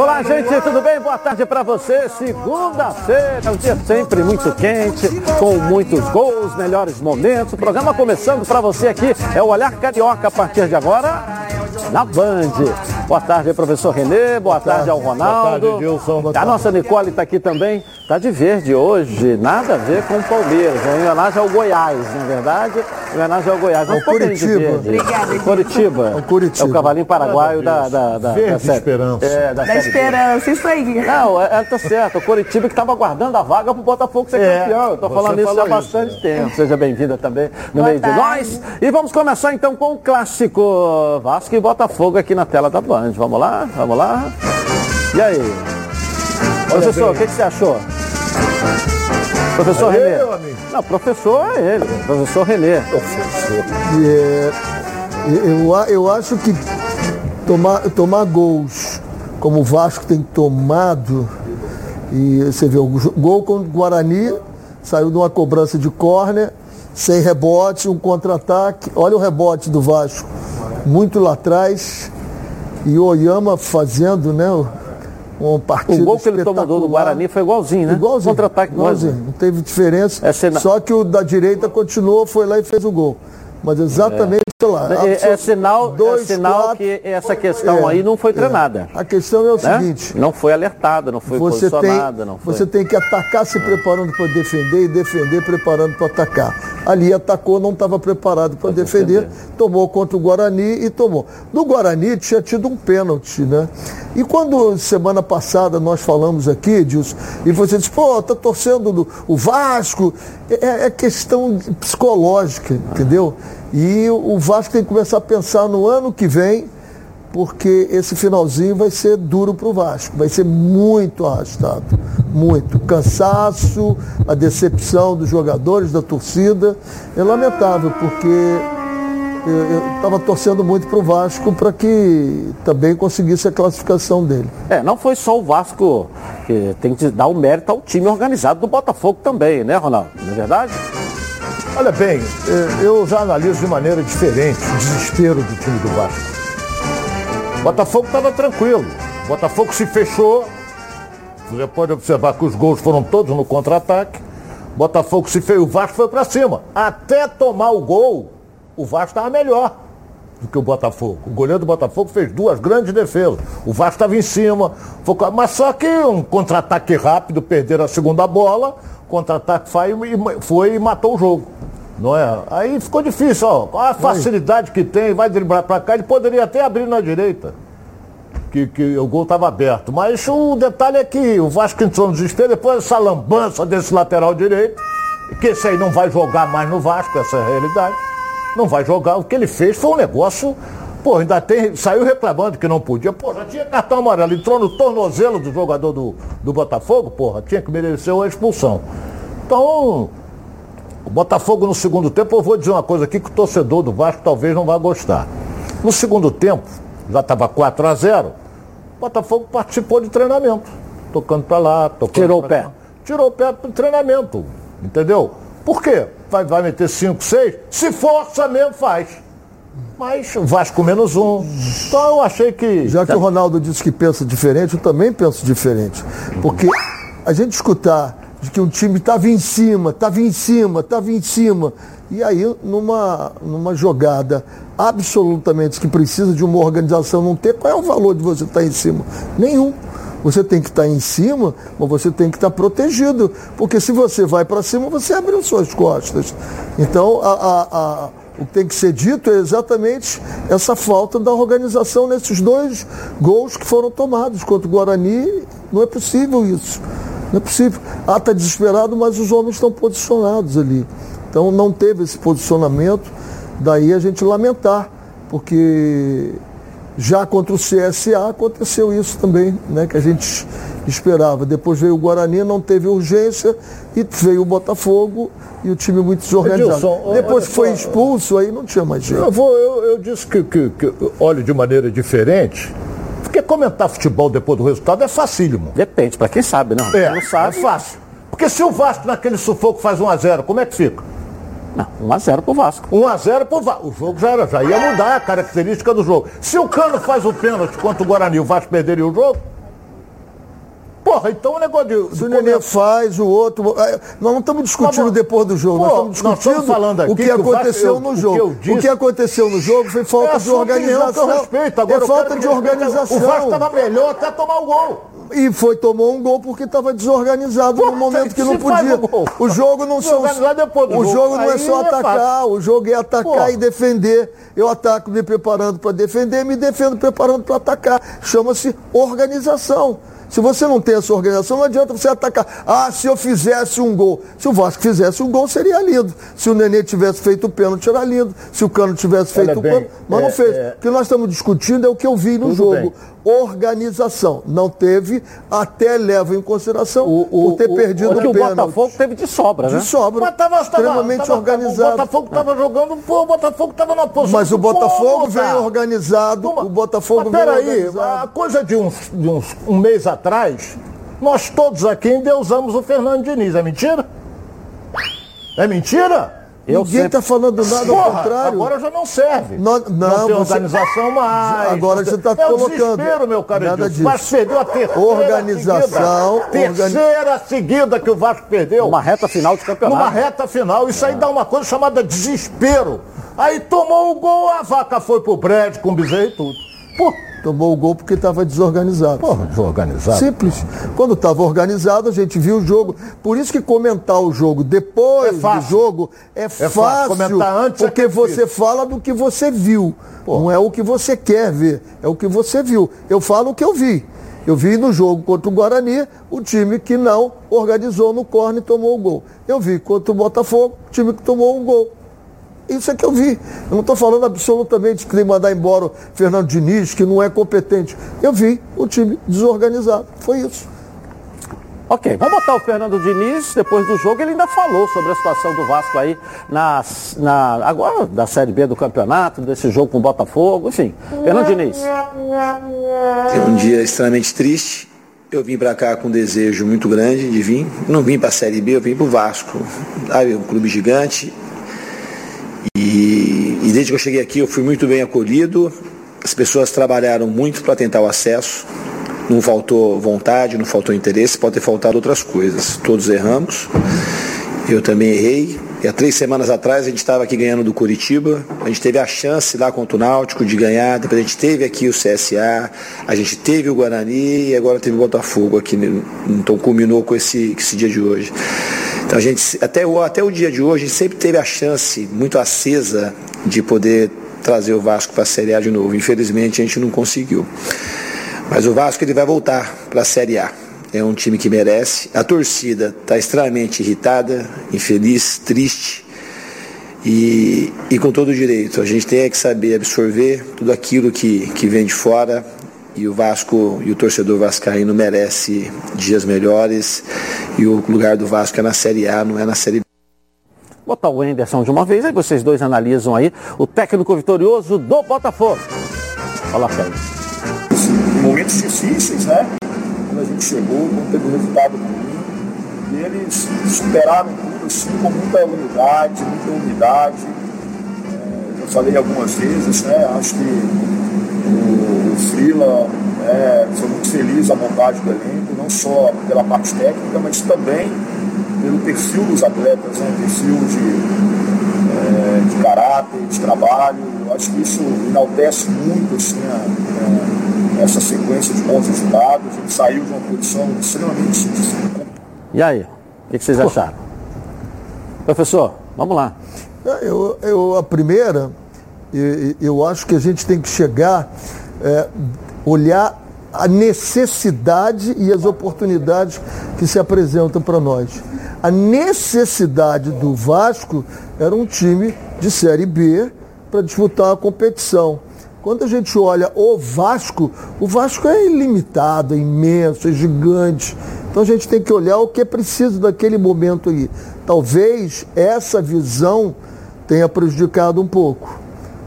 Olá, gente, tudo bem? Boa tarde para você. Segunda-feira, um dia sempre muito quente, com muitos gols, melhores momentos. O programa começando para você aqui é o Olhar Carioca a partir de agora na Band. Boa tarde, professor Renê. Boa, Boa tarde, tarde, ao Ronaldo. Boa tarde, Gilson. Boa tarde. A nossa Nicole está aqui também. Está de verde hoje, nada a ver com o Palmeiras. Em homenagem ao Goiás, na verdade. Em homenagem ao Goiás. Ao Curitiba. Obrigada. Curitiba. Ao Curitiba. É o cavalinho paraguaio da, da, da, verde da Esperança. É, da, da Esperança, isso aí. Não, ela é, tá certo. O Curitiba que estava aguardando a vaga para o Botafogo ser é, campeão. Estou falando isso há bastante isso. tempo. Seja bem-vinda também no Boa meio tarde. de nós. E vamos começar então com o clássico Vasco e Botafogo aqui na tela da Band. Vamos lá? Vamos lá? E aí? Professor, o que, que você achou? Professor Renê. Não, professor é ele, professor Renê. Professor. É, eu, eu acho que tomar, tomar gols como o Vasco tem tomado, e você vê o gol com o Guarani, saiu de uma cobrança de córner, sem rebote, um contra-ataque. Olha o rebote do Vasco, muito lá atrás. E o Oyama fazendo, né? Um partido O gol que ele tomou do Guarani foi igualzinho, né? Igualzinho. Contra-ataque igualzinho. igualzinho. Não teve diferença. É. Só que o da direita continuou, foi lá e fez o gol. Mas exatamente. Lá. É, é sinal, dois, é sinal quatro, que essa questão é, aí não foi é. treinada. A questão é o né? seguinte. Não foi alertada, não foi você posicionada. Tem, não foi... Você tem que atacar se preparando para defender e defender preparando para atacar. Ali atacou, não estava preparado para defender, defender, tomou contra o Guarani e tomou. No Guarani tinha tido um pênalti, né? E quando semana passada nós falamos aqui, Dilson, e você disse, pô, tá torcendo o Vasco, é, é questão psicológica, entendeu? E o Vasco tem que começar a pensar no ano que vem, porque esse finalzinho vai ser duro para o Vasco, vai ser muito arrastado, muito. Cansaço, a decepção dos jogadores, da torcida, é lamentável, porque eu estava torcendo muito para o Vasco para que também conseguisse a classificação dele. É, não foi só o Vasco que tem que dar o mérito ao time organizado do Botafogo também, né, Ronaldo? Não é verdade? Olha bem, eh, eu já analiso de maneira diferente o desespero do time do Vasco. O Botafogo estava tranquilo. O Botafogo se fechou. Você pode observar que os gols foram todos no contra-ataque. Botafogo se fez, o Vasco foi para cima. Até tomar o gol, o Vasco estava melhor do que o Botafogo. O goleiro do Botafogo fez duas grandes defesas. O Vasco estava em cima. Mas só que um contra-ataque rápido, perderam a segunda bola, contra-ataque foi, foi e matou o jogo. Não é? Aí ficou difícil, ó. A facilidade que tem, vai driblar para cá, ele poderia até abrir na direita. Que, que o gol estava aberto. Mas o detalhe é que o Vasco entrou no desespero, depois essa lambança desse lateral direito, que esse aí não vai jogar mais no Vasco, essa é a realidade. Não vai jogar. O que ele fez foi um negócio. Pô, ainda tem. Saiu reclamando que não podia. Pô, já tinha cartão amarelo. Entrou no tornozelo do jogador do, do Botafogo, porra, tinha que merecer uma expulsão. Então, o Botafogo no segundo tempo, eu vou dizer uma coisa aqui que o torcedor do Vasco talvez não vá gostar. No segundo tempo, já estava 4 a 0 o Botafogo participou de treinamento. Tocando para lá, tocando Tirou o pé. Cá. Tirou o pé do treinamento. Entendeu? Por quê? Vai, vai meter 5, 6? Se força mesmo, faz. Mas Vasco menos um. Então eu achei que. Já que o Ronaldo disse que pensa diferente, eu também penso diferente. Porque a gente escutar de que um time estava em cima, estava em cima, estava em cima. E aí, numa, numa jogada absolutamente que precisa de uma organização não ter, qual é o valor de você estar tá em cima? Nenhum. Você tem que estar tá em cima, mas você tem que estar tá protegido. Porque se você vai para cima, você abriu suas costas. Então, a, a, a, o que tem que ser dito é exatamente essa falta da organização nesses dois gols que foram tomados contra o Guarani. Não é possível isso. Não é possível. Ah, está desesperado, mas os homens estão posicionados ali. Então não teve esse posicionamento, daí a gente lamentar, porque já contra o CSA aconteceu isso também, né, que a gente esperava. Depois veio o Guarani, não teve urgência, e veio o Botafogo e o time muito desorganizado. Edilson, Depois foi expulso, aí não tinha mais jeito. Eu, vou, eu, eu disse que, que, que olho de maneira diferente porque comentar futebol depois do resultado é facílimo. Depende, para quem sabe, não. É, não sabe. É fácil. Porque se o Vasco naquele sufoco faz 1x0, como é que fica? Não, 1x0 pro Vasco. 1x0 pro Vasco. O jogo já, era, já ia mudar a característica do jogo. Se o Cano faz o pênalti contra o Guarani, o Vasco perderia o jogo? Porra, então o negócio de. Se o Nenê faz, o outro. é, Nós não estamos discutindo Tá bom. depois do jogo, Pô, nós estamos nós discutindo estamos falando aqui o que que aconteceu eu- no o que jogo. O que aconteceu no jogo foi falta É de organização. Respeito. Agora é falta de organização. O Vasco estava melhor até tomar o gol. E foi, tomou um gol porque estava desorganizado Pô, no momento que não podia. o jogo não são. Do O jogo não é só é atacar, o jogo é atacar e defender. Eu ataco me preparando para defender, me defendo preparando para atacar. Chama-se organização. Se você não tem essa organização, não adianta você atacar. Ah, se eu fizesse um gol. Se o Vasco fizesse um gol, seria lindo. Se o Nenê tivesse feito o pênalti, era lindo. Se o Cano tivesse Olha feito o bem, pênalti, mas não é, fez. é. O que nós estamos discutindo é o que eu vi no Tudo jogo. bem. Organização. Não teve, até leva em consideração O, o, ter perdido o, o que o pênalti. Botafogo teve de sobra, né? De sobra. Mas tava, tava, extremamente tava- organizado. O Botafogo estava jogando, pô, o Botafogo estava na posição. Mas o Botafogo povo, veio organizado. Toma- O Botafogo Mas veio peraí, organizado. a coisa de uns, de uns um mês atrás, nós todos aqui endeusamos o Fernando Diniz. É mentira? É mentira? Eu Ninguém sempre- está falando nada ao Porra, contrário. agora já não serve. Não- não, tem você- organização mais. Agora você tá é o colocando. desespero, meu caro Nada Edilson. disso. O Vasco perdeu a terceira Organização, seguida. Terceira seguida que o Vasco perdeu. Uma reta final de campeonato. Numa reta final. Isso aí dá uma coisa chamada desespero. Aí tomou o gol, a vaca foi pro prédio com o bezerro e tudo. Pô, Tomou o gol porque estava desorganizado. porra, desorganizado. Simples. Quando estava organizado, a gente viu o jogo. Por isso que comentar o jogo depois É do jogo é, fácil. fácil. Comentar antes é porque que é você fala do que você viu. Não é o que você quer ver, é o que você viu. Eu falo o que eu vi. Eu vi no jogo contra o Guarani, o time que não organizou no corne e tomou o gol. Eu vi contra o Botafogo, o time que tomou um gol. Isso é que eu vi. Eu não estou falando absolutamente que tem mandar embora o Fernando Diniz, que não é competente. Eu vi o time desorganizado. Foi isso. Ok, vamos botar o Fernando Diniz. Depois do jogo, ele ainda falou sobre a situação do Vasco aí, na, na, agora da Série B do campeonato, desse jogo com o Botafogo, enfim. Fernando Diniz. É um dia extremamente triste. Eu vim para cá com um desejo muito grande de vir. Não vim para a Série B, eu vim para o Vasco. Sabe, um clube gigante. E, e desde que eu cheguei aqui eu fui muito bem acolhido. As pessoas trabalharam muito para tentar o acesso. Não faltou vontade, não faltou interesse, pode ter faltado outras coisas. Todos erramos. Eu também errei. E há três semanas atrás a gente estava aqui ganhando do Curitiba. A gente teve a chance lá contra o Náutico de ganhar. Depois a gente teve aqui o CSA. A gente teve o Guarani e agora teve o Botafogo aqui. Então culminou com esse, esse dia de hoje. Então a gente, até o, até o dia de hoje, sempre teve a chance muito acesa de poder trazer o Vasco para a Série A de novo. Infelizmente a gente não conseguiu. Mas o Vasco ele vai voltar para a Série A. É um time que merece. A torcida está extremamente irritada, infeliz, triste. E, e com todo direito. A gente tem que saber absorver tudo aquilo que, que vem de fora. E o Vasco e o torcedor vascaíno merece dias melhores. E o lugar do Vasco é na Série A, não é na Série B. Botar o Enderson de uma vez, aí vocês dois analisam aí o técnico vitorioso do Botafogo. Fala, Pedro. momentos difíceis, né? Quando a gente chegou, quando teve um resultado ruim. E eles superaram tudo assim com muita unidade, muita unidade. É, eu falei algumas vezes, né? Acho que o, o Frila é, foi muito feliz a montagem do elenco, não só pela parte técnica, mas também pelo perfil dos atletas, né? Perfil de, é, de caráter, de trabalho. Eu acho que isso enaltece muito assim, a- a- essa sequência de bons resultados. A gente saiu de uma posição extremamente difícil. E aí, o que que vocês acharam? Professor, vamos lá. É, Eu, eu, a primeira, e- e- eu acho que a gente tem que chegar, é, olhar a necessidade e as oportunidades que se apresentam para nós. A necessidade do Vasco era um time de Série B para disputar a competição. Quando a gente olha o Vasco, o Vasco é ilimitado, é imenso, é gigante. Então a gente tem que olhar o que é preciso daquele momento aí. Talvez essa visão tenha prejudicado um pouco.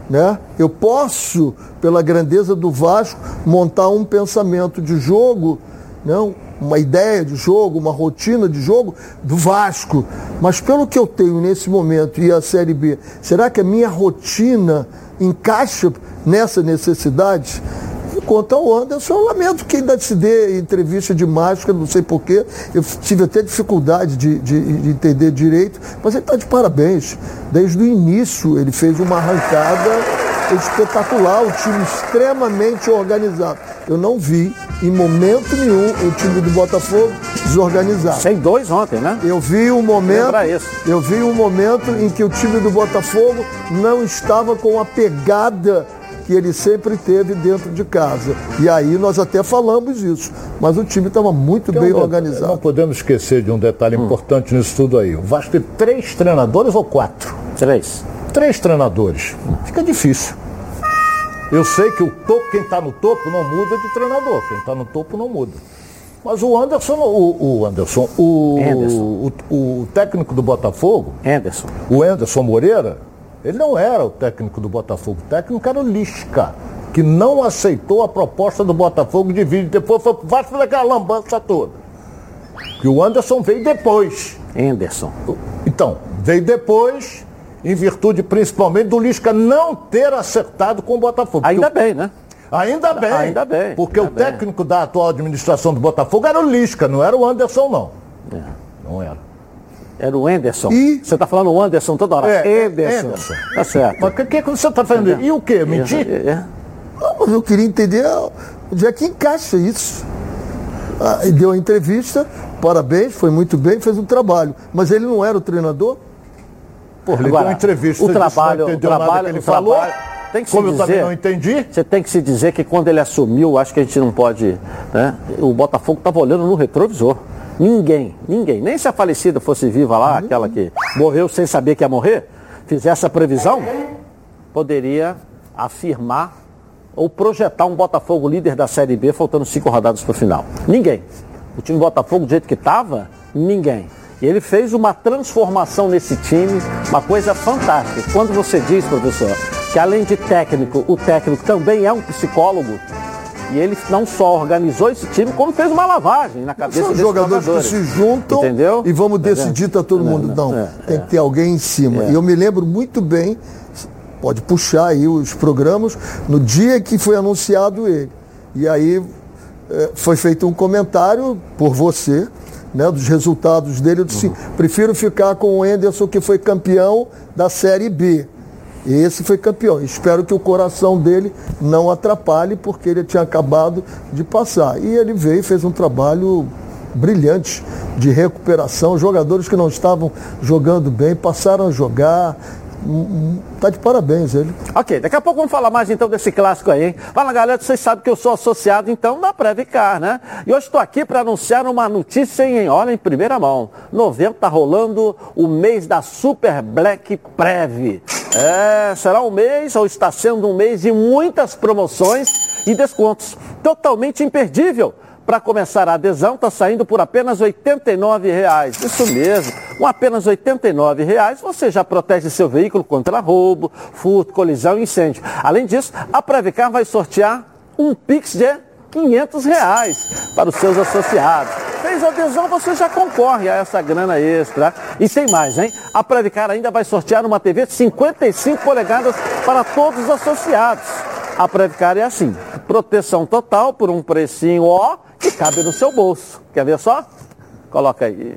Né? Eu posso, pela grandeza do Vasco, montar um pensamento de jogo, não, uma ideia de jogo, uma rotina de jogo do Vasco. Mas pelo que eu tenho nesse momento e a Série B, será que a minha rotina encaixa nessa necessidade? Quanto ao Anderson, eu lamento que ainda se dê entrevista de máscara, não sei porquê. Eu tive até dificuldade de, de, de entender direito, mas ele está de parabéns. Desde o início ele fez uma arrancada espetacular, o time extremamente organizado. Eu não vi em momento nenhum o time do Botafogo desorganizado. Sem dois ontem, né? Eu vi um momento, eu vi um momento em que o time do Botafogo não estava com a pegada que ele sempre teve dentro de casa. E aí nós até falamos isso, mas o time estava muito um bem organizado. Não podemos esquecer de um detalhe importante nisso tudo aí. O Vasco tem três treinadores ou quatro? Três. Três treinadores. Fica difícil. Eu sei que o topo, quem está no topo não muda de treinador. Quem está no topo não muda. Mas o Anderson, o, o Anderson, o, Anderson. o, o técnico do Botafogo, Anderson. o Anderson Moreira, ele não era o técnico do Botafogo. O técnico era o Lisca, que não aceitou a proposta do Botafogo de vir. Depois foi pro Vasco daquela lambança toda. Que o Anderson veio depois. Anderson. Então, veio depois, em virtude principalmente do Lisca não ter acertado com o Botafogo. Ainda bem, né? Ainda bem. Ainda bem, Porque ainda o bem. técnico da atual administração do Botafogo era o Lisca, não era o Anderson, não. É. Não era. Era o Anderson. E- Você tá falando o Anderson toda hora. É, Anderson. Anderson. Tá certo. Mas o que, que você está fazendo? E o quê? Mentir? É, é. Não, mas eu queria entender onde é que encaixa isso. Ah, e deu a entrevista, parabéns, foi muito bem, fez um trabalho. Mas ele não era o treinador? Pô, ele Agora, deu uma entrevista, o que trabalho- não o trabalho- que ele falou. trabalho- tem que se Como eu também dizer- não entendi. Você tem que se dizer que quando ele assumiu, acho que a gente não pode. Né? O Botafogo estava olhando no retrovisor. Ninguém, ninguém, nem se a falecida fosse viva lá, aquela que morreu sem saber que ia morrer, fizesse a previsão, poderia afirmar ou projetar um Botafogo líder da Série B faltando cinco rodadas para o final. Ninguém. O time Botafogo, do jeito que estava, ninguém. E ele fez uma transformação nesse time, uma coisa fantástica. Quando você diz, professor, que além de técnico, o técnico também é um psicólogo, e ele não só organizou esse time, como fez uma lavagem na cabeça São desses jogadores, jogadores. que se juntam Entendeu? e vamos Entendeu? decidir, tá todo mundo. Não, é, tem que ter alguém em cima. E eu me lembro muito bem, pode puxar aí os programas, no dia que foi anunciado ele. E aí eh, foi feito um comentário por você, né, dos resultados dele. Eu disse, prefiro ficar com o Enderson, que foi campeão da Série B. Esse foi campeão. Espero que o coração dele não atrapalhe, porque ele tinha acabado de passar. E ele veio e fez um trabalho brilhante de recuperação. Jogadores que não estavam jogando bem passaram a jogar. Está de parabéns ele. Ok, daqui a pouco vamos falar mais então desse clássico aí, hein? Fala galera, vocês sabem que eu sou associado então da Previcar, né? E hoje estou aqui para anunciar uma notícia em, olha, em primeira mão. Novembro tá rolando o mês da Super Black Prev. É, será um mês ou está sendo um mês de muitas promoções e descontos. Totalmente imperdível. Para começar a adesão, está saindo por apenas R$ 89,00. Isso mesmo, com apenas R$ 89,00 você já protege seu veículo contra roubo, furto, colisão e incêndio. Além disso, a Previcar vai sortear um Pix de 500 reais para os seus associados. Fez adesão, você já concorre a essa grana extra. E tem mais, hein? A Previcar ainda vai sortear uma TV de 55 polegadas para todos os associados. A Previcar é assim, proteção total por um precinho ó, que cabe no seu bolso. Quer ver só? Coloca aí.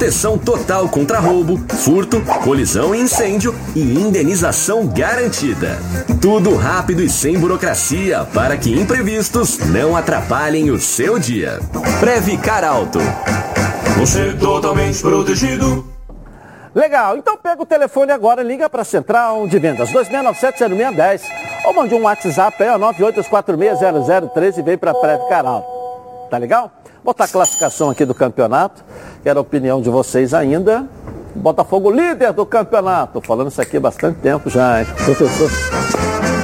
Proteção total contra roubo, furto, colisão e incêndio e indenização garantida. Tudo rápido e sem burocracia para que imprevistos não atrapalhem o seu dia. Previcar Alto. Você é totalmente protegido. Legal, então pega o telefone agora e liga para a Central de Vendas 2697-0610 ou mande um WhatsApp aí, ó, 982460013 e vem para a Prévio Caral. Tá legal? Botar a classificação aqui do campeonato, quero a opinião de vocês ainda. Botafogo líder do campeonato. Falando isso aqui há bastante tempo já, hein? Professor.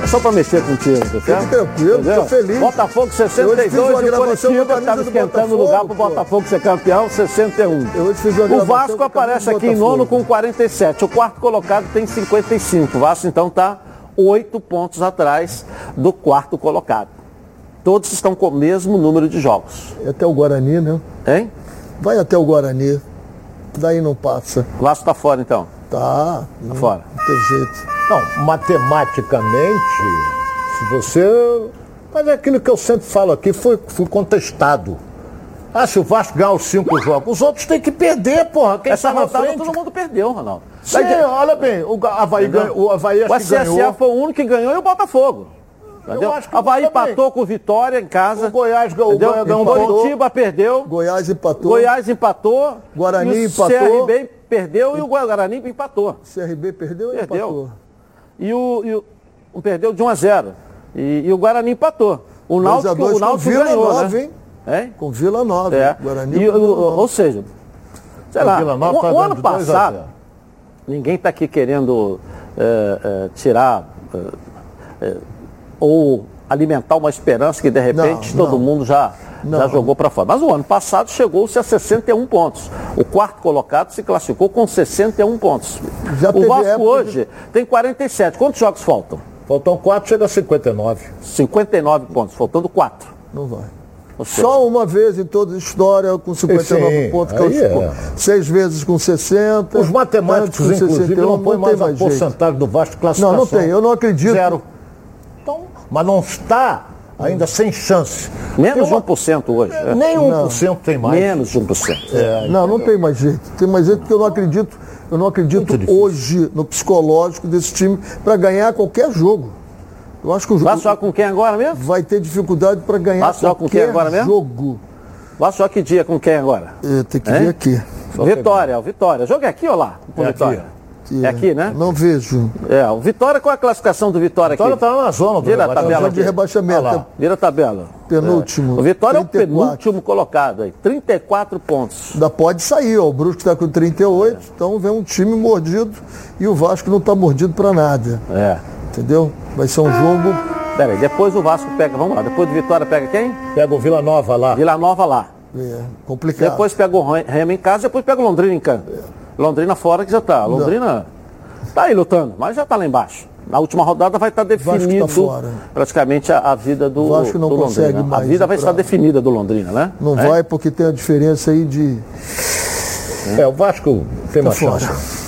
só pra mexer contigo, tá certo? Tranquilo, Entendeu? tô feliz. Botafogo Eu hoje fiz 62 uma e o Curitiba estava do esquentando o lugar pro. Botafogo ser campeão, 61. Eu hoje fiz uma O Vasco aparece aqui em nono com 47. O quarto colocado tem 55. O Vasco então está oito pontos atrás do quarto colocado. Todos estão com o mesmo número de jogos. E até o Guarani, né? Hein? Vai até o Guarani. Daí não passa. O Vasco está fora então. Tá. Tá fora. Não tem jeito. Não, matematicamente, se você. Mas é aquilo que eu sempre falo aqui, foi, foi contestado. Ah, se o Vasco ganhar os cinco jogos, os outros têm que perder, porra. Quem Essa na rodada frente? todo mundo perdeu, Ronaldo. Sim, olha bem, o Havaí, ganhou, o Havaí acho O que CSA ganhou. foi o único que ganhou e o Botafogo. Entendeu? acho que Havaí eu empatou com o Vitória em casa. O Goiás ganhou, o? Goiás ganhou, Curitiba perdeu. Goiás empatou. Goiás empatou. Guarani e o empatou. CRB perdeu e o Guarani empatou. CRB perdeu e Perdeu. empatou. E o, e o- o- perdeu de 1 a 0. E, e o Guarani empatou. O Náutico, dois o com Náutico Vila ganhou, Nova, né? hein? Hein? Com Vila Nova. É. Guarani E, com o- ou seja, sei O lá, Vila Nova o, tá o ano passado, ninguém está aqui querendo é, é, tirar é, é, ou alimentar uma esperança que de repente Não, todo não. mundo já, já Não. jogou para fora. Mas o ano passado chegou-se a 61 pontos. O quarto colocado se classificou com 61 pontos. Já o Vasco época hoje tem 47. Quantos jogos faltam? Faltam quatro, chega a 59. 59 pontos, faltando 4. Não vai. Só uma vez em toda a história com 59 Sim, pontos, classificou. é. Seis vezes com 60. Os matemáticos, inclusive, 61, não põem mais a tem jeito. porcentagem do Vasco de Não, classificação. não tem. Eu não acredito. Zero. Mas não está ainda sem chance. menos uma- 1% hoje. é. Nem 1% tem mais. Menos de 1%. Não, não tem mais jeito. Tem mais jeito porque eu não acredito. Eu não acredito hoje no psicológico desse time para ganhar qualquer jogo. Eu acho que o Vai jogo jogar com quem agora mesmo? vai ter dificuldade para ganhar Vai jogar com quem qualquer agora mesmo? jogo. Vai jogar que dia com quem agora? É, tem que Hein? ver aqui. Vitória, Vitória. O jogo é aqui ou lá? Com É Vitória. Que É aqui, né? Não vejo. É, o Vitória, qual é a classificação do Vitória aqui? Vitória está na zona do Vira a tabela de aqui. rebaixamento. Lá. Vira a tabela. Penúltimo. O Vitória é o 34. penúltimo colocado aí. 34 pontos. Ainda pode sair, ó. O Brusque está com 38, então vem um time mordido e o Vasco não está mordido para nada. É. Entendeu? Vai ser um jogo. Pera aí, depois o Vasco pega, vamos lá, depois do Vitória pega quem? Pega o Vila Nova lá. Vila Nova lá. É, complicado. Depois pega o Remo em casa, depois pega o Londrina em casa. Londrina fora que já tá. Londrina tá aí lutando, mas já tá lá embaixo. Na última rodada vai estar Vasco tá definido fora. praticamente a, a vida do, Vasco não do consegue Londrina. mais a vida vai pra- estar definida do Londrina, né? Não É? vai porque tem a diferença aí de. É, o Vasco tem mais fora. chance.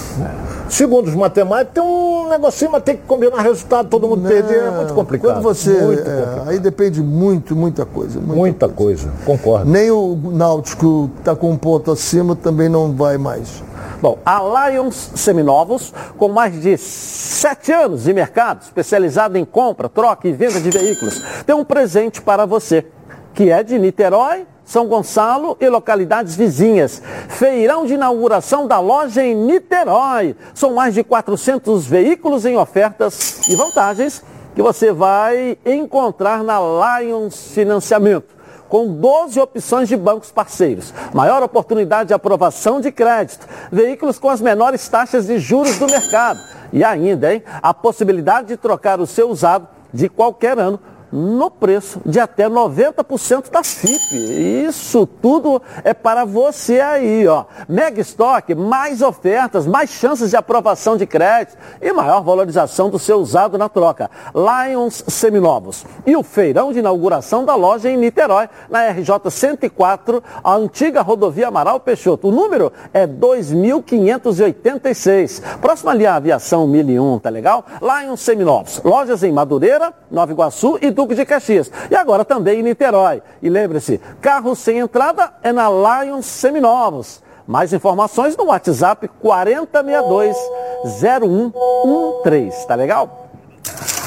Segundo os matemáticos, tem um negocinho, mas tem que combinar resultado, todo mundo perder, é muito complicado. Quando você. É, aí depende muito, muita coisa. muita Muita coisa, concordo. Nem o Náutico está com um ponto acima também não vai mais. Bom, a Lions Seminovos, com mais de sete anos de mercado, especializado em compra, troca e venda de veículos, tem um presente para você, que é de Niterói, São Gonçalo e localidades vizinhas. Feirão de inauguração da loja em Niterói. São mais de 400 veículos em ofertas e vantagens que você vai encontrar na Lions Financiamento com 12 opções de bancos parceiros, maior oportunidade de aprovação de crédito, veículos com as menores taxas de juros do mercado e ainda, hein, a possibilidade de trocar o seu usado de qualquer ano no preço de até 90% da FIP. Isso tudo é para você aí, ó. Mega estoque, mais ofertas, mais chances de aprovação de crédito e maior valorização do seu usado na troca. Lions Seminovos. E o feirão de inauguração da loja em Niterói, na RJ 104, a antiga rodovia Amaral Peixoto. O número é 2586. Próximo ali a Aviação 1001, tá legal? Lions Seminovos. Lojas em Madureira, Nova Iguaçu e Duque de Caxias. E agora também em Niterói. E lembre-se, carro sem entrada é na Lions Seminovos. Mais informações no WhatsApp 4062-0113, tá legal?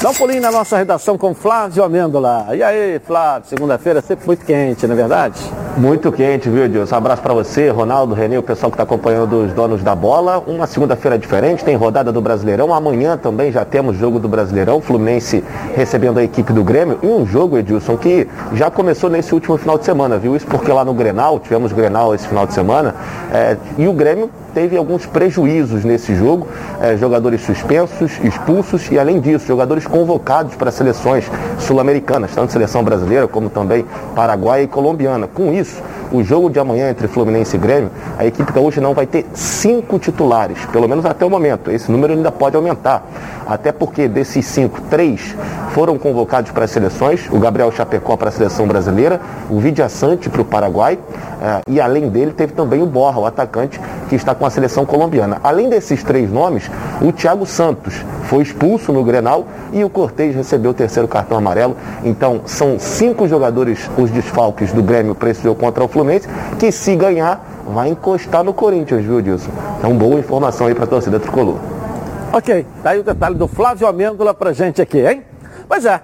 Dá um pulinho na nossa redação com Flávio Amêndola. E aí, Flávio, segunda-feira é sempre muito quente, não é verdade? Muito quente, viu, Edilson? Um abraço para você, Ronaldo, Renê, o pessoal que está acompanhando os donos da bola. Uma segunda-feira diferente, tem rodada do Brasileirão. Amanhã também já temos jogo do Brasileirão, Fluminense recebendo a equipe do Grêmio. E um jogo, Edilson, que já começou nesse último final de semana, viu? Isso porque lá no Grenal, tivemos Grenal esse final de semana, é, e o Grêmio teve alguns prejuízos nesse jogo, é, jogadores suspensos, expulsos e além disso, jogadores convocados para seleções sul-americanas, tanto seleção brasileira como também paraguaia e colombiana. Com isso, o jogo de amanhã entre Fluminense e Grêmio, a equipe gaúcha não vai ter cinco titulares, pelo menos até o momento. Esse número ainda pode aumentar, até porque desses cinco, três foram convocados para as seleções, o Gabriel Chapecó para a seleção brasileira, o Vidia Sante para o Paraguai, uh, e além dele teve também o Borra, o atacante, que está com a seleção colombiana. Além desses três nomes, o Thiago Santos foi expulso no Grenal e o Cortez recebeu o terceiro cartão amarelo. Então, são cinco jogadores, os desfalques do Grêmio para esse jogo contra o Fluminense, que se ganhar, vai encostar no Corinthians, viu, Dilson? Então, boa informação aí para a torcida tricolor. Ok, tá aí o detalhe do Flávio Amêndola pra gente aqui, hein? Pois é,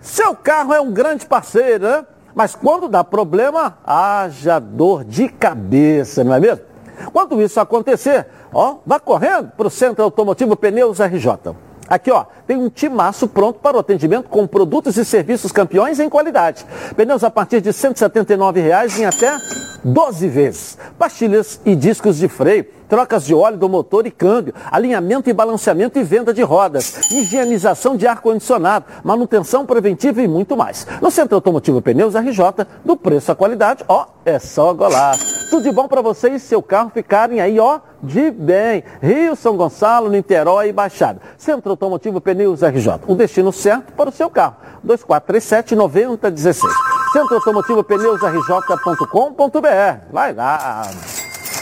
seu carro é um grande parceiro, né? Mas quando dá problema, haja dor de cabeça, não é mesmo? Quando isso acontecer, ó, vá correndo para o Centro Automotivo Pneus RJ. Aqui, ó, tem um timaço pronto para o atendimento com produtos e serviços campeões em qualidade. Pneus a partir de 179 reais em até 12 vezes. Pastilhas e discos de freio, trocas de óleo do motor e câmbio, alinhamento e balanceamento e venda de rodas, higienização de ar-condicionado, manutenção preventiva e muito mais. No Centro Automotivo Pneus RJ, do preço à qualidade, ó, é só golaço. Tudo de bom para você e seu carro ficarem aí, ó, de bem. Rio, São Gonçalo, Niterói e Baixada. Centro Automotivo Pneus RJ, o destino certo para o seu carro. 2437 9016. Centro Automotivo Pneus RJ.com.br. Vai lá.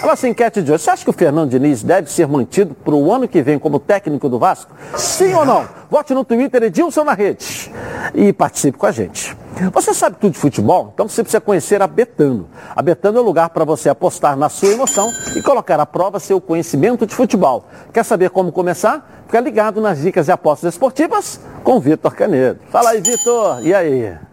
A nossa enquete de hoje, você acha que o Fernando Diniz deve ser mantido para o ano que vem como técnico do Vasco? Sim ou não? Vote no Twitter Edilson na rede e participe com a gente. Você sabe tudo de futebol? Então você precisa conhecer a Betano. A Betano é o lugar para você apostar na sua emoção e colocar à prova seu conhecimento de futebol. Quer saber como começar? Fica ligado nas dicas e apostas esportivas com Vitor Canedo. Fala aí, Vitor. E aí?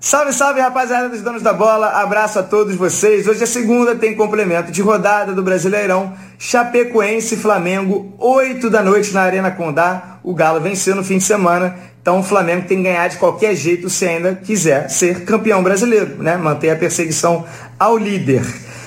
Salve, salve, rapaziada dos donos da bola. Abraço a todos vocês. Hoje é segunda, tem complemento de rodada do Brasileirão. Chapecoense Flamengo, 8 da noite na Arena Condá. O Galo venceu no fim de semana. Então o Flamengo tem que ganhar de qualquer jeito se ainda quiser ser campeão brasileiro, né? Manter a perseguição ao líder.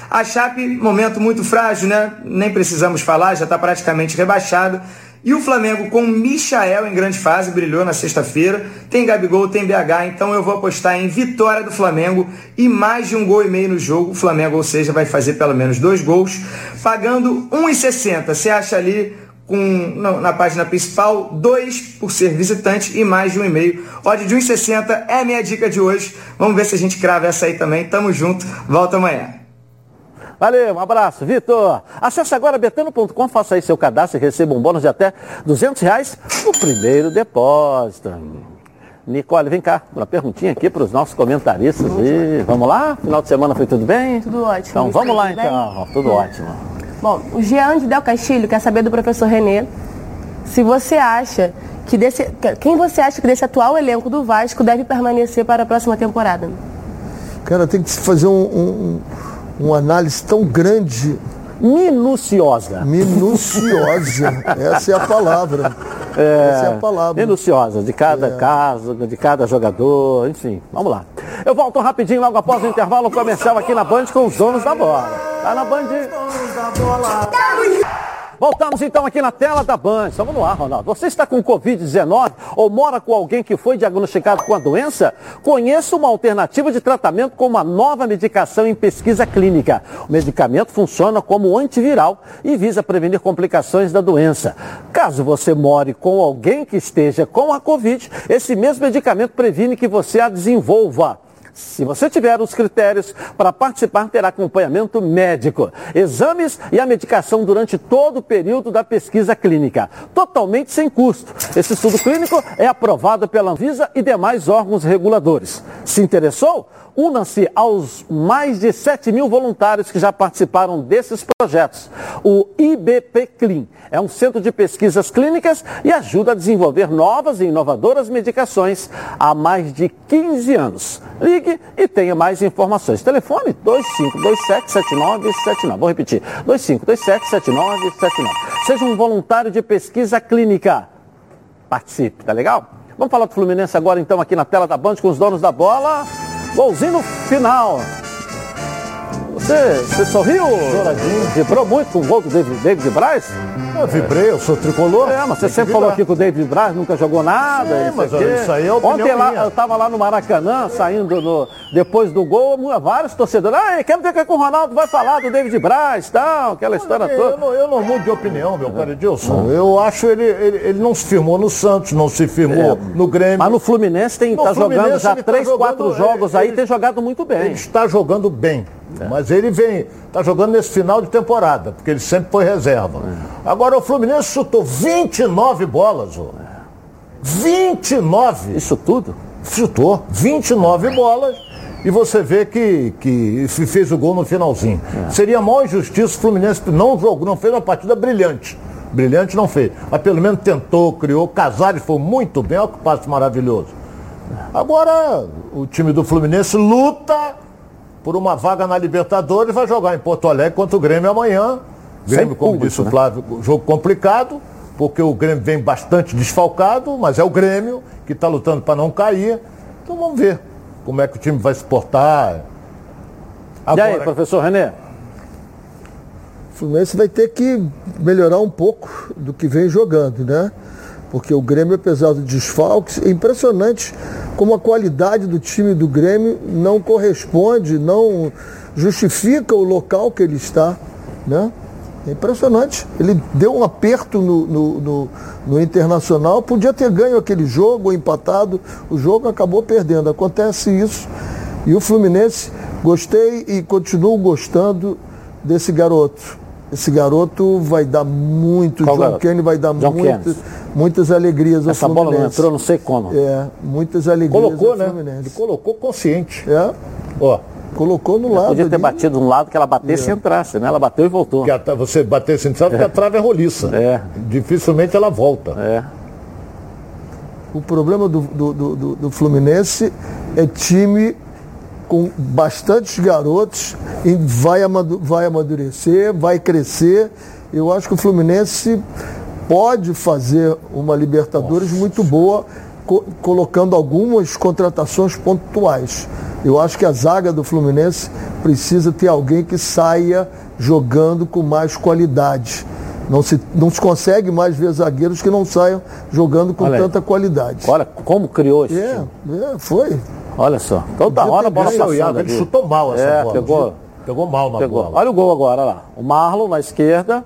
A Chape, momento muito frágil, né? Nem precisamos falar, já está praticamente rebaixado. E o Flamengo com Michael em grande fase, brilhou na sexta-feira. Tem Gabigol, tem BH, então eu vou apostar em vitória do Flamengo e mais de um gol e meio no jogo. O Flamengo, ou seja, vai fazer pelo menos dois gols, pagando 1,60. Você acha ali com, na página principal, dois por ser visitante e mais de um e meio. Odd de 1,60 é minha dica de hoje. Vamos ver se a gente crava essa aí também. Tamo junto, volta amanhã. Valeu, um abraço, Vitor. Acesse agora betano.com, faça aí seu cadastro e receba um bônus de até 200 reais no primeiro depósito. Nicole, vem cá, uma perguntinha aqui para os nossos comentaristas. E vamos lá? Final de semana foi tudo bem? Tudo ótimo. Então vamos lá então, tudo ótimo. Bom, o Jean de Del Castilho quer saber do professor Renê se você acha que desse. Quem você acha que desse atual elenco do Vasco deve permanecer para a próxima temporada? Cara, tem que se fazer um, um uma análise tão grande. Minuciosa. Minuciosa. Essa é a palavra. É, Essa é a palavra. Minuciosa, de cada é. caso, de cada jogador, enfim. Vamos lá. Eu volto rapidinho logo após o intervalo comercial aqui na Band com os donos da bola. Tá na Band. Donos da bola. Voltamos então aqui na tela da Band. Vamos lá, Ronaldo. Você está com Covid-19 ou mora com alguém que foi diagnosticado com a doença? Conheça uma alternativa de tratamento com uma nova medicação em pesquisa clínica. O medicamento funciona como antiviral e visa prevenir complicações da doença. Caso você more com alguém que esteja com a Covid, esse mesmo medicamento previne que você a desenvolva. Se você tiver os critérios para participar, terá acompanhamento médico, exames e a medicação durante todo o período da pesquisa clínica, totalmente sem custo. Esse estudo clínico é aprovado pela Anvisa e demais órgãos reguladores. Se interessou? Una-se aos mais de 7 mil voluntários que já participaram desses projetos. O IBP Clean é um centro de pesquisas clínicas e ajuda a desenvolver novas e inovadoras medicações há mais de 15 anos. Ligue e tenha mais informações. Telefone 2527-7979. Vou repetir, 2527-7979. Seja um voluntário de pesquisa clínica. Participe, tá legal? Vamos falar do Fluminense agora então aqui na tela da Band com os donos da bola. Golzinho no final. Você Você, você sorriu? Choradinho. Vibrou muito com o gol do David, David Braz? Eu vibrei, eu sou tricolor. É, mas você sempre falou aqui que o David Braz nunca jogou nada. Sim, mas aqui. isso aí é opinião Ontem lá, minha. eu tava lá no Maracanã, saindo no- depois do gol, vários torcedores. Ah, quero ver o que que o Ronaldo vai falar do David Braz, tal, aquela história Eu toda. não, eu não mudo de opinião, meu caro Edilson. Eu acho ele, ele, ele não se firmou no Santos, não se firmou no Grêmio. Mas no Fluminense tem, No tá jogando Fluminense já ele tá três, jogando, quatro ele- jogos aí, ele- tem jogado muito bem. Ele está jogando bem. Mas ele vem, está jogando nesse final de temporada, porque ele sempre foi reserva. Agora o Fluminense chutou 29 bolas, ô. 29! Isso tudo? Chutou 29 bolas e você vê que, que fez o gol no finalzinho. Seria a maior injustiça o Fluminense não jogou, não fez uma partida brilhante. Brilhante não fez. Mas pelo menos tentou, criou. Casares foi muito bem, olha que passe maravilhoso. Agora o time do Fluminense luta por uma vaga na Libertadores vai jogar em Porto Alegre contra o Grêmio amanhã. Grêmio, Sem como público, disse o né? Flávio, jogo complicado, porque o Grêmio vem bastante desfalcado, mas é o Grêmio que está lutando para não cair. Então vamos ver como é que o time vai se portar. e aí, professor René? O Fluminense vai ter que melhorar um pouco do que vem jogando, né? Porque o Grêmio, apesar do desfalques, é impressionante como a qualidade do time do Grêmio não corresponde, não justifica o local que ele está, né? É impressionante. Ele deu um aperto no, no, no- no Internacional, podia ter ganho aquele jogo, empatado, o jogo acabou perdendo. Acontece isso. E o Fluminense, gostei e continuo gostando desse garoto. Esse garoto vai dar muito, Qual John garoto? Kenny vai dar John muitas, alegrias ao Essa bola não Fluminense. entrou, não sei como. É, muitas alegrias Colocou, né? Fluminense. Ele colocou consciente. É, Ó, colocou no lado. Podia ter ali. batido um lado que ela batesse e entrasse, né? Ela bateu e voltou. que a- você bater sem sabe que a trave é roliça. É. Dificilmente ela volta. É. O problema do, do- do- do Fluminense é time com bastantes garotos e vai, vai amadurecer, vai crescer. Eu acho que o Fluminense pode fazer uma Libertadores muito boa, co- colocando algumas contratações pontuais. Eu acho que a zaga do Fluminense precisa ter alguém que saia jogando com mais qualidade. Não se, não se consegue mais ver zagueiros que não saiam jogando com Olha tanta qualidade. Olha como criou esse É, é, foi. Olha só. Toda Podia hora a bola passando Iago, ele chutou mal essa É, bola. pegou. Pegou mal na Pegou. bola. Olha o gol agora, olha lá. O Marlon na esquerda.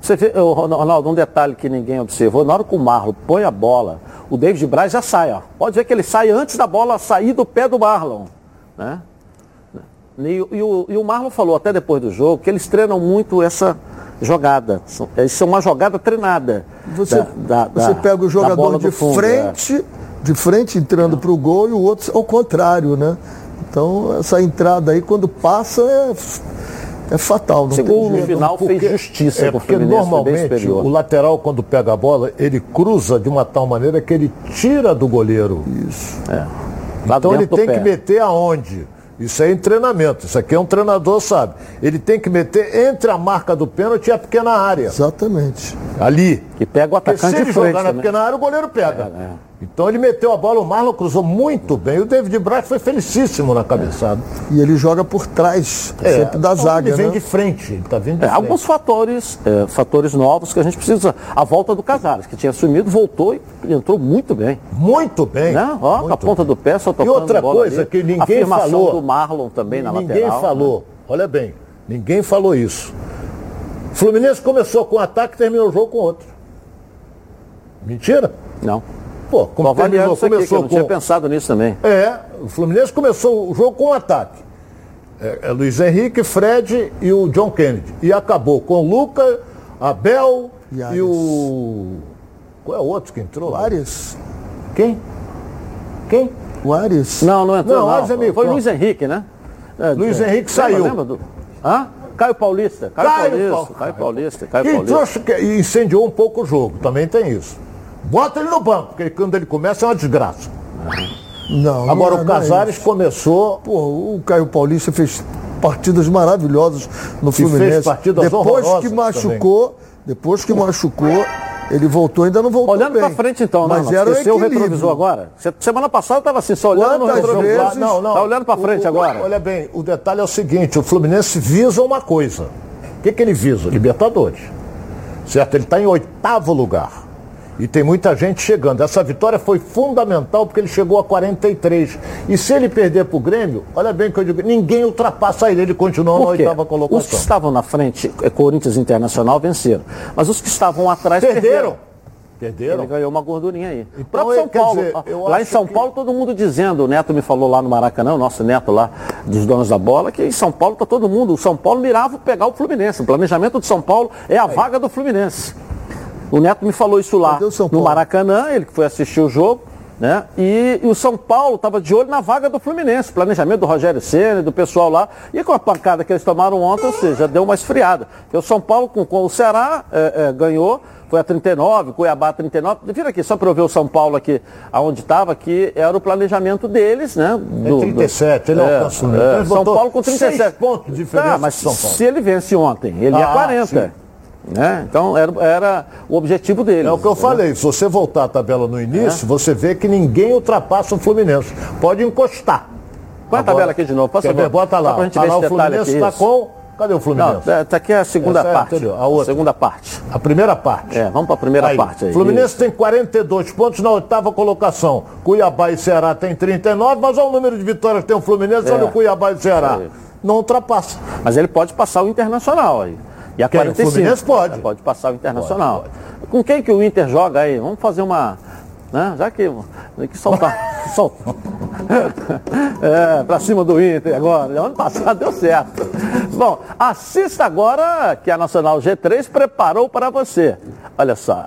Você vê, Ronaldo, um detalhe que ninguém observou, na hora que o Marlon põe a bola, o David Braz já sai, ó. Pode ver que ele sai antes da bola sair do pé do Marlon. Né? E, e o, e o Marlon falou até depois do jogo que eles treinam muito essa jogada. São- Isso é uma jogada treinada. Você, da- da- você pega o jogador de do fundo, é. De frente entrando para o gol e o outro ao contrário, né? Então essa entrada aí quando passa é, é fatal. Não Esse gol no final fez justiça É porque normalmente o lateral quando pega a bola, ele cruza de uma tal maneira que ele tira do goleiro. Isso. Lá Então ele tem pé. que meter aonde? Isso é em treinamento. Isso aqui é um treinador, sabe? Ele tem que meter entre a marca do pênalti e a pequena área. Exatamente. Ali. Que pega o Porque se atacante ele de frente jogar na também. pequena área, o goleiro pega. É, é. Então ele meteu a bola, o Marlon cruzou muito bem. O David Braz foi felicíssimo na cabeçada. E ele joga por trás, É, sempre da então zaga. Ele vem né? de frente. Ele tá vindo de É, frente. alguns fatores, é, fatores novos que a gente precisa. A volta do Casares, que tinha sumido, voltou e entrou muito bem. Muito bem. Né? Ó, com a muito ponta do pé, só tocando outra bola coisa ali. que ninguém a afirmação falou. do Marlon também na Ninguém lateral. falou. né? Olha bem, ninguém falou isso. Fluminense começou com um ataque e terminou o jogo com outro. Mentira? Não. Pô, como avaliando terminou, isso aqui, eu começou não tinha pensado nisso também. É, o Fluminense começou o jogo com um ataque. É, é Luiz Henrique, Fred e o John Kennedy. E acabou com o Luca, Abel E e, o. Qual é o outro que entrou? O Arias. Quem? Quem? O Arias. Não, não entrou. Não, Não, Arias é meio Foi. Luiz Henrique, né? É, Luiz é, Henrique lembra- saiu. Lembra do... Hã? Caio Paulista. Caio, Caio Paulista. Paul- Caio Paulista. Caio Que Paulista. trouxa que incendiou um pouco o jogo, também tem isso. Bota ele no banco, porque quando ele começa é uma desgraça. Não, Agora não é- o não é Casares isso. começou. Pô, o Caio Paulista fez partidas maravilhosas no fez Fluminense. partidas depois que machucou, depois que machucou, Ele voltou, ainda não voltou Olhando para frente então, mas não, era o o equilíbrio. retrovisor agora. Semana passada estava assim, só olhando no Quantas retrovisor. vezes- Não, não. Tá olhando para frente O- o- agora. Olha bem, o detalhe é o seguinte: o Fluminense visa uma coisa. O que, que ele visa? Libertadores. Certo? Ele está em oitavo lugar. E tem muita gente chegando. Essa vitória foi fundamental porque ele chegou a 43. E se ele perder para o Grêmio, olha bem o que eu digo, ninguém ultrapassa ele, ele continua na oitava Os que colocação. estavam na frente, é, Corinthians Internacional, venceram. Mas os que estavam atrás perderam. Perderam. Perderam. Ele ganhou uma gordurinha aí. Então, próprio São quer Paulo, dizer, lá em São que- Paulo, todo mundo dizendo, o Neto me falou lá no Maracanã, o nosso Neto lá, dos donos da bola, que em São Paulo tá todo mundo, o São Paulo mirava pegar o Fluminense. O planejamento de São Paulo é a vaga do Fluminense. O Neto me falou isso lá no? Maracanã, ele que foi assistir o jogo, né? E, e o São Paulo estava de olho na vaga do Fluminense, planejamento do Rogério Ceni, do pessoal lá. E com a pancada que eles tomaram ontem, ou seja, deu uma esfriada. Porque o São Paulo com, com o Ceará é, é, ganhou, foi a 39, Cuiabá 39. Vira aqui, só para eu ver o São Paulo aqui, aonde estava, que era o planejamento deles, né? É 37, ele alcança o nível. Ele São Paulo com 37. seis pontos de diferença Tá, mas do São Paulo. se ele vence ontem, ele é Ah, 40. sim. Né? Então era, era o objetivo dele. É o que eu falei, se você voltar a tabela no início, você vê que ninguém ultrapassa o Fluminense. Pode encostar. Põe a tabela aqui de novo, favor. ver? Bota lá. Tá ver lá o Fluminense está isso. com... Cadê o Não, Fluminense? essa aqui é a segunda Essa é a parte. a outra. Segunda parte. A primeira parte. É, vamos para a primeira Aí, parte aí. Fluminense tem 42 pontos na oitava colocação. Cuiabá e Ceará tem 39, mas olha o número de vitórias que tem o Fluminense, É. olha o Cuiabá e Ceará. Isso aí. Não ultrapassa. Mas ele pode passar o Internacional aí. E a Quem? O 45. Fluminense pode. Pode passar o Internacional. Com quem que o Inter joga aí? Vamos fazer uma. Né? Já que. Tem que soltar. Solta. É, pra cima do Inter agora. Ano passado deu certo. Bom, assista agora que a Nacional G3 preparou para você. Olha só.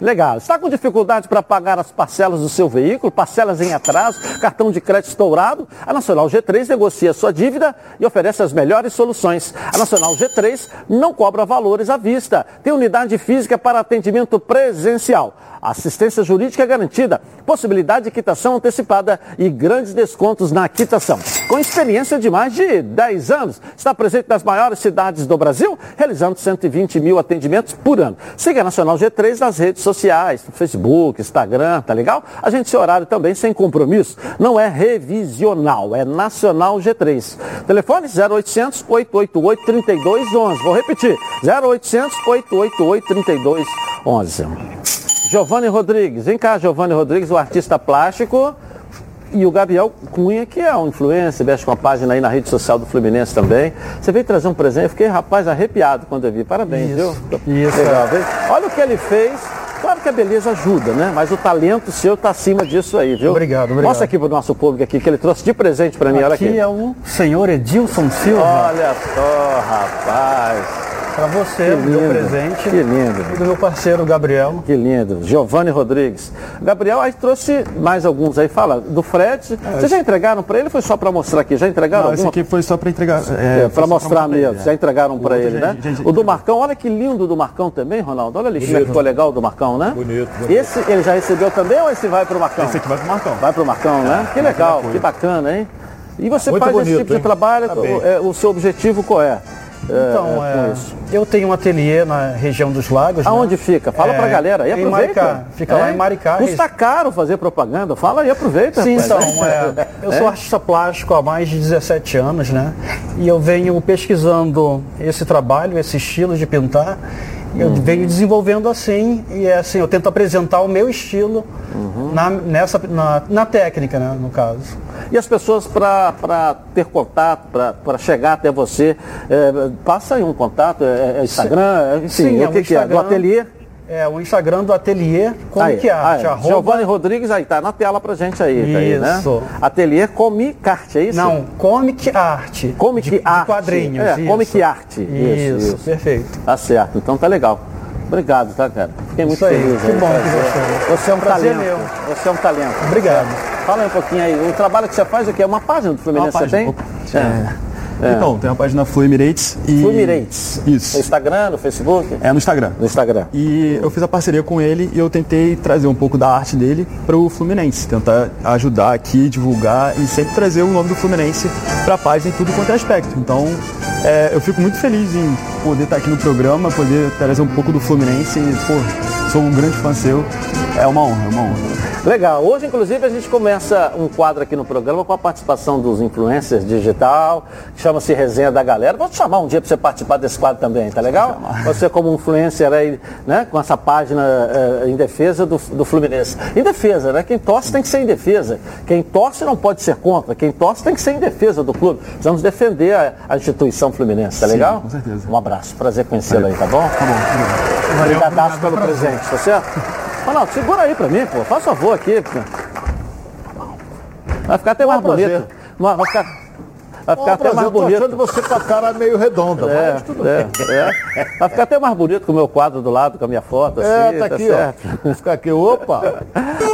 Legal. Está com dificuldade para pagar as parcelas do seu veículo, parcelas em atraso, cartão de crédito estourado? A Nacional G3 negocia sua dívida e oferece as melhores soluções. A Nacional G3 não cobra valores à vista. Tem unidade física para atendimento presencial. Assistência jurídica garantida, possibilidade de quitação antecipada e grandes descontos na quitação. Com experiência de mais de 10 anos, está presente nas maiores cidades do Brasil, realizando 120 mil atendimentos por ano. Siga a Nacional G3 nas redes sociais, Facebook, Instagram, tá legal? A gente tem horário também sem compromisso. Não é revisional, é Nacional G3. Telefone 0800 888 3211. Vou repetir, 0800 888 3211. Giovanni Rodrigues, vem cá, Giovanni Rodrigues, o artista plástico. E o Gabriel Cunha, que é um influencer, mexe com a página aí na rede social do Fluminense também. Você veio trazer um presente, eu fiquei, rapaz, arrepiado quando eu vi. Parabéns, viu? Isso. Legal, viu? Olha o que ele fez. Claro que a beleza ajuda, né? Mas o talento seu está acima disso aí, viu? Obrigado, obrigado. Mostra aqui pro nosso público aqui, que ele trouxe de presente para mim, olha aqui. Aqui é o senhor Edilson Silva. Olha só, rapaz. Para você, meu presente. que lindo. E do meu parceiro Gabriel. Que lindo. Giovanni Rodrigues. Gabriel, aí trouxe mais alguns aí. Fala, do Fred. Vocês já entregaram para ele foi só para mostrar aqui? Já entregaram Não, esse alguma? aqui foi só para entregar. É, foi para mostrar pra mesmo. é. Já entregaram para ele, já- né? já- já- O do Marcão, olha que lindo do Marcão também, Ronaldo. Olha ali como é que ficou legal o do Marcão, né? Bonito, bonito. Esse ele já recebeu também ou esse vai para o Marcão? Esse aqui vai pro Marcão. Vai para o Marcão, né? Que legal, que bacana, hein? E você Muito faz esse bonito, tipo de hein? trabalho, Tá o, é, o seu objetivo qual é? É, Então, é, é, eu tenho um ateliê na região dos lagos. né? Aonde fica? Fala É, pra galera em aproveita. Maricá. Fica lá em Maricá. Custa caro fazer propaganda. Fala aí, aproveita. Sim, rapaz. então, é, eu sou É? artista plástico há mais de 17 anos, né? E eu venho pesquisando esse trabalho, esse estilo de pintar. Uhum. Eu venho desenvolvendo assim, e é assim, eu tento apresentar o meu estilo Uhum. na, nessa, na, na técnica, né, no caso. E as pessoas, para ter contato, para chegar até você, é, passa aí um contato, é, é Instagram, enfim, Sim, é o que, que é? Do ateliê? É o Instagram do ateliê Comic Aí, Art. aí, arroba- Giovanni Rodrigues, aí tá na tela pra gente aí, tá aí, né? Isso. Ateliê Comic Art, é isso? Não, Comic Art. Comic de, de Art. quadrinhos. É, isso. Comic Art. Isso, Isso, isso. perfeito. Tá certo, então tá legal. Obrigado, tá, cara? Fiquei muito Isso aí. feliz. Que bom que você- Você é um Prazer talento. meu. Você é um talento. Obrigado. Fala aí um pouquinho aí. O trabalho que você faz, o quê? É uma página do Fluminense Uma você tem? página. É. É. Então, tem a página Flu Emirates e. Flu Emirates. Isso. No Instagram, no Facebook? É no Instagram. No Instagram. E eu fiz a parceria com ele e eu tentei trazer um pouco da arte dele para o Fluminense, tentar ajudar aqui, divulgar e sempre trazer o nome do Fluminense para a página em tudo quanto é aspecto. Então, é, eu fico muito feliz em poder estar aqui no programa, poder trazer um pouco do Fluminense e, pô, sou um grande fã seu. É uma honra, é uma honra. Legal. Hoje, inclusive, a gente começa um quadro aqui no programa com a participação dos influencers digital, que chama-se Resenha da Galera. Vou te chamar um dia para você participar desse quadro também, tá legal? Você como influencer aí, né, com essa página eh, em defesa do, do Fluminense. Em defesa, né? Quem torce tem que ser em defesa. Quem torce não pode ser contra. Quem torce tem que ser em defesa do clube. Precisamos defender a, a instituição Fluminense, tá Sim, legal? com certeza. Um abraço. Prazer conhecê-lo aí, tá bom? Tá bom. Obrigadaço pelo presente, tá certo? Ronaldo, segura aí pra mim, pô. Faz favor aqui. pô. Vai ficar até mais bonito. Vai ficar, vai ficar até mais prazer, eu tô bonito. achando você com a cara meio redonda, É, mas tudo é, bem. é. Vai ficar até mais bonito com o meu quadro do lado, com a minha foto. É, assim, tá aqui, certo. ó. Vou ficar aqui, opa.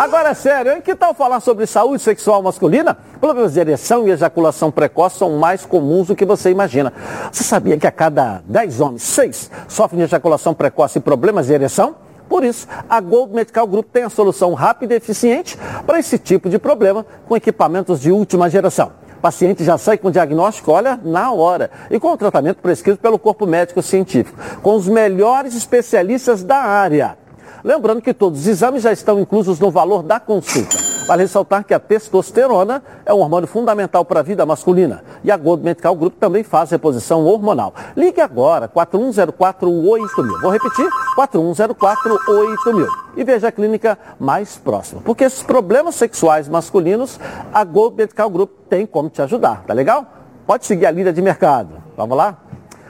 Agora é sério, hein? Que tal falar sobre saúde sexual masculina? Problemas de ereção e ejaculação precoce são mais comuns do que você imagina. Você sabia que a cada 10 homens, 6 sofrem de ejaculação precoce e problemas de ereção? Por isso, a Gold Medical Group tem a solução rápida e eficiente para esse tipo de problema com equipamentos de última geração. O paciente já sai com o diagnóstico, olha, na hora, e com o tratamento prescrito pelo corpo médico científico, com os melhores especialistas da área. Lembrando que todos os exames já estão inclusos no valor da consulta. Vale ressaltar que a testosterona é um hormônio fundamental para a vida masculina. E a Gold Medical Group também faz reposição hormonal. Ligue agora, 41048000. Vou repetir, 41048000. E veja a clínica mais próxima. Porque esses problemas sexuais masculinos, a Gold Medical Group tem como te ajudar. Tá legal? Pode seguir a líder de mercado. Vamos lá?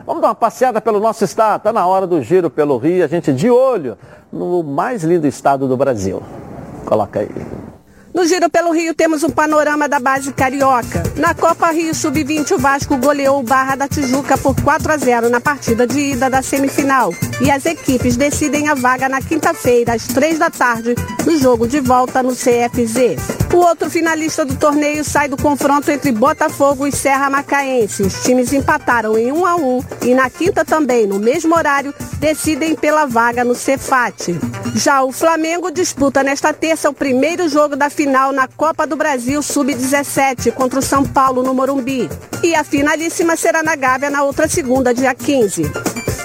Vamos dar uma passeada pelo nosso estado. Está na hora do giro pelo Rio. A gente de olho no mais lindo estado do Brasil. Coloca aí. No Giro pelo Rio temos um panorama da base carioca. Na Copa Rio Sub-20, o Vasco goleou o Barra da Tijuca por 4 a 0 na partida de ida da semifinal. E as equipes decidem a vaga na quinta-feira, às 3 da tarde, no jogo de volta no CFZ. O outro finalista do torneio sai do confronto entre Botafogo e Serra Macaense. Os times empataram em 1 a 1 e na quinta também, no mesmo horário, decidem pela vaga no Cefate. Já o Flamengo disputa nesta terça o primeiro jogo da final na Copa do Brasil Sub-17 contra o São Paulo no Morumbi. E a finalíssima será na Gávea na outra segunda, dia 15.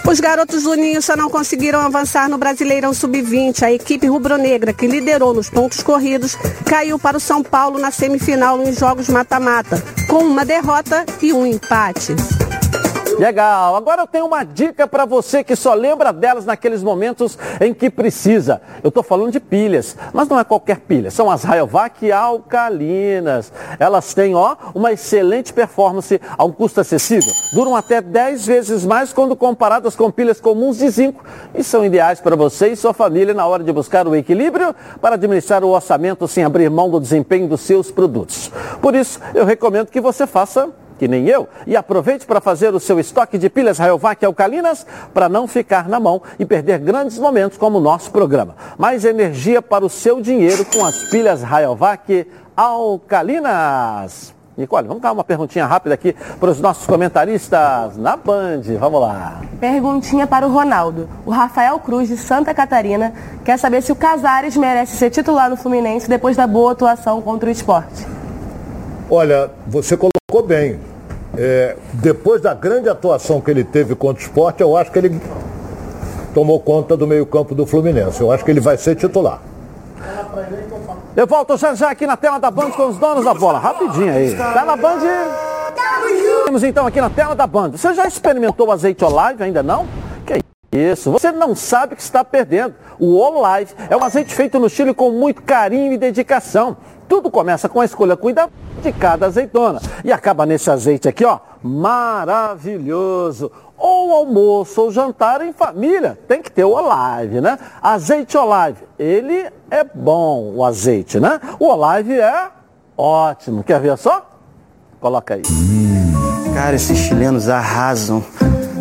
Os garotos do Ninho só não conseguiram avançar no Brasileirão Sub-20. A equipe rubro-negra, que liderou nos pontos corridos, caiu para o São Paulo na semifinal em jogos mata-mata, com uma derrota e um empate. Legal. Agora eu tenho uma dica para você que só lembra delas naqueles momentos em que precisa. Eu estou falando de pilhas, mas não é qualquer pilha. São as Rayovac alcalinas. Elas têm, ó, uma excelente performance a um custo acessível. Duram até 10 vezes mais quando comparadas com pilhas comuns de zinco e são ideais para você e sua família na hora de buscar o equilíbrio para administrar o orçamento sem abrir mão do desempenho dos seus produtos. Por isso, eu recomendo que você faça que nem eu, e aproveite para fazer o seu estoque de pilhas Rayovac alcalinas para não ficar na mão e perder grandes momentos como o nosso programa. Mais energia para o seu dinheiro com as pilhas Rayovac alcalinas. Nicole, vamos dar uma perguntinha rápida aqui para os nossos comentaristas na Band. Vamos lá. Perguntinha para o Ronaldo. O Rafael Cruz, de Santa Catarina, quer saber se o Casares merece ser titular no Fluminense depois da boa atuação contra o esporte. Olha, você colocou bem. É, depois da grande atuação que ele teve contra o esporte, eu acho que ele tomou conta do meio-campo do Fluminense. Eu acho que ele vai ser titular. Eu volto já já aqui na tela da Band com os donos da bola. Rapidinho aí. Tá na Band. Temos então aqui na tela da Band. Você já experimentou o azeite Olive? Ainda não? Que isso? Você não sabe o que está perdendo. O Olive é um azeite feito no Chile com muito carinho e dedicação. Tudo começa com a escolha cuidada de cada azeitona. E acaba nesse azeite aqui, ó, maravilhoso. Ou almoço ou jantar em família. Tem que ter o Olive, né? Azeite Olive, ele é bom, o azeite, né? O Olive é ótimo. Quer ver só? Coloca aí. Cara, esses chilenos arrasam.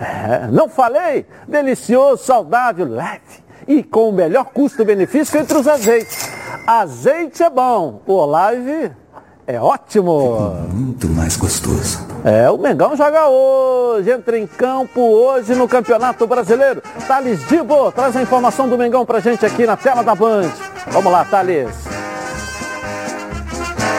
É, não falei? Delicioso, saudável, leve e com o melhor custo-benefício entre os azeites. Azeite é bom, o Olive é ótimo. Muito mais gostoso. É, o Mengão joga hoje, entra em campo hoje no Campeonato Brasileiro. Thales Dibo traz a informação do Mengão pra gente aqui na tela da Band. Vamos lá, Thales.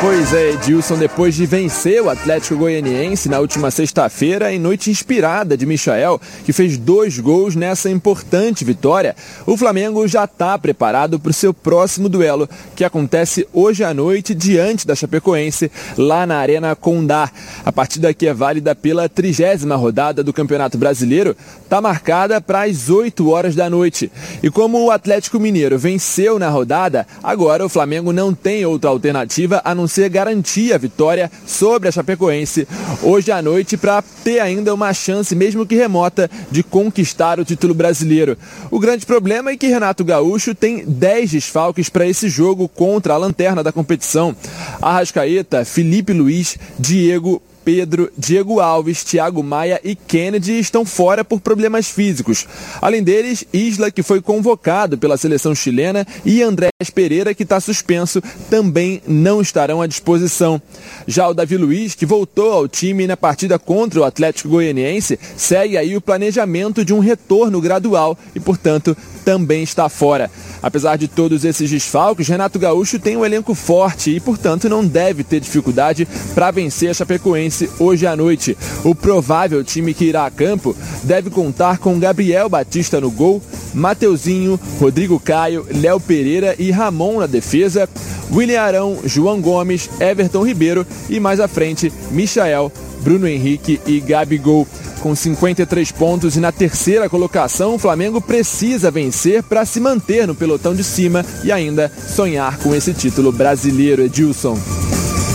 Pois é, Edilson, depois de vencer o Atlético Goianiense na última sexta-feira, em noite inspirada de Michael, que fez dois gols nessa importante vitória, o Flamengo já está preparado para o seu próximo duelo, que acontece hoje à noite diante da Chapecoense, lá na Arena Condá. A partida que é válida pela trigésima rodada do Campeonato Brasileiro está marcada para as 8 horas da noite. E como o Atlético Mineiro venceu na rodada, agora o Flamengo não tem outra alternativa a não ser garantir a vitória sobre a Chapecoense hoje à noite para ter ainda uma chance, mesmo que remota, de conquistar o título brasileiro. O grande problema é que Renato Gaúcho tem 10 desfalques para esse jogo contra a lanterna da competição. Arrascaeta, Felipe Luiz, Diego, Pedro, Diego Alves, Thiago Maia e Kennedy estão fora por problemas físicos. Além deles, Isla, que foi convocado pela seleção chilena, e Andrés Pereira, que está suspenso, também não estarão à disposição. Já o Davi Luiz, que voltou ao time na partida contra o Atlético Goianiense, segue aí o planejamento de um retorno gradual e, portanto, também está fora. Apesar de todos esses desfalques, Renato Gaúcho tem um elenco forte e, portanto, não deve ter dificuldade para vencer a Chapecoense hoje à noite. O provável time que irá a campo deve contar com Gabriel Batista no gol, Mateuzinho, Rodrigo Caio, Léo Pereira e Ramon na defesa, William Arão, João Gomes, Everton Ribeiro e mais à frente, Michael, Bruno Henrique e Gabigol. Com 53 pontos e na terceira colocação, o Flamengo precisa vencer para se manter no pelotão de cima e ainda sonhar com esse título brasileiro, Edilson.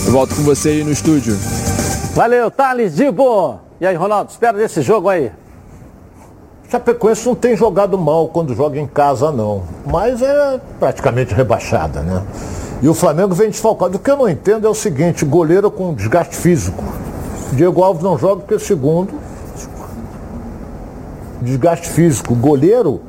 Volto com você aí no estúdio. Valeu, Thales Dibo. E aí, Ronaldo, espera desse jogo aí. Chapecoense não tem jogado mal quando joga em casa, não. Mas é praticamente rebaixada, né? E o Flamengo vem desfalcado. O que eu não entendo é o seguinte, goleiro com desgaste físico. Diego Alves não joga porque segundo desgaste físico. Goleiro,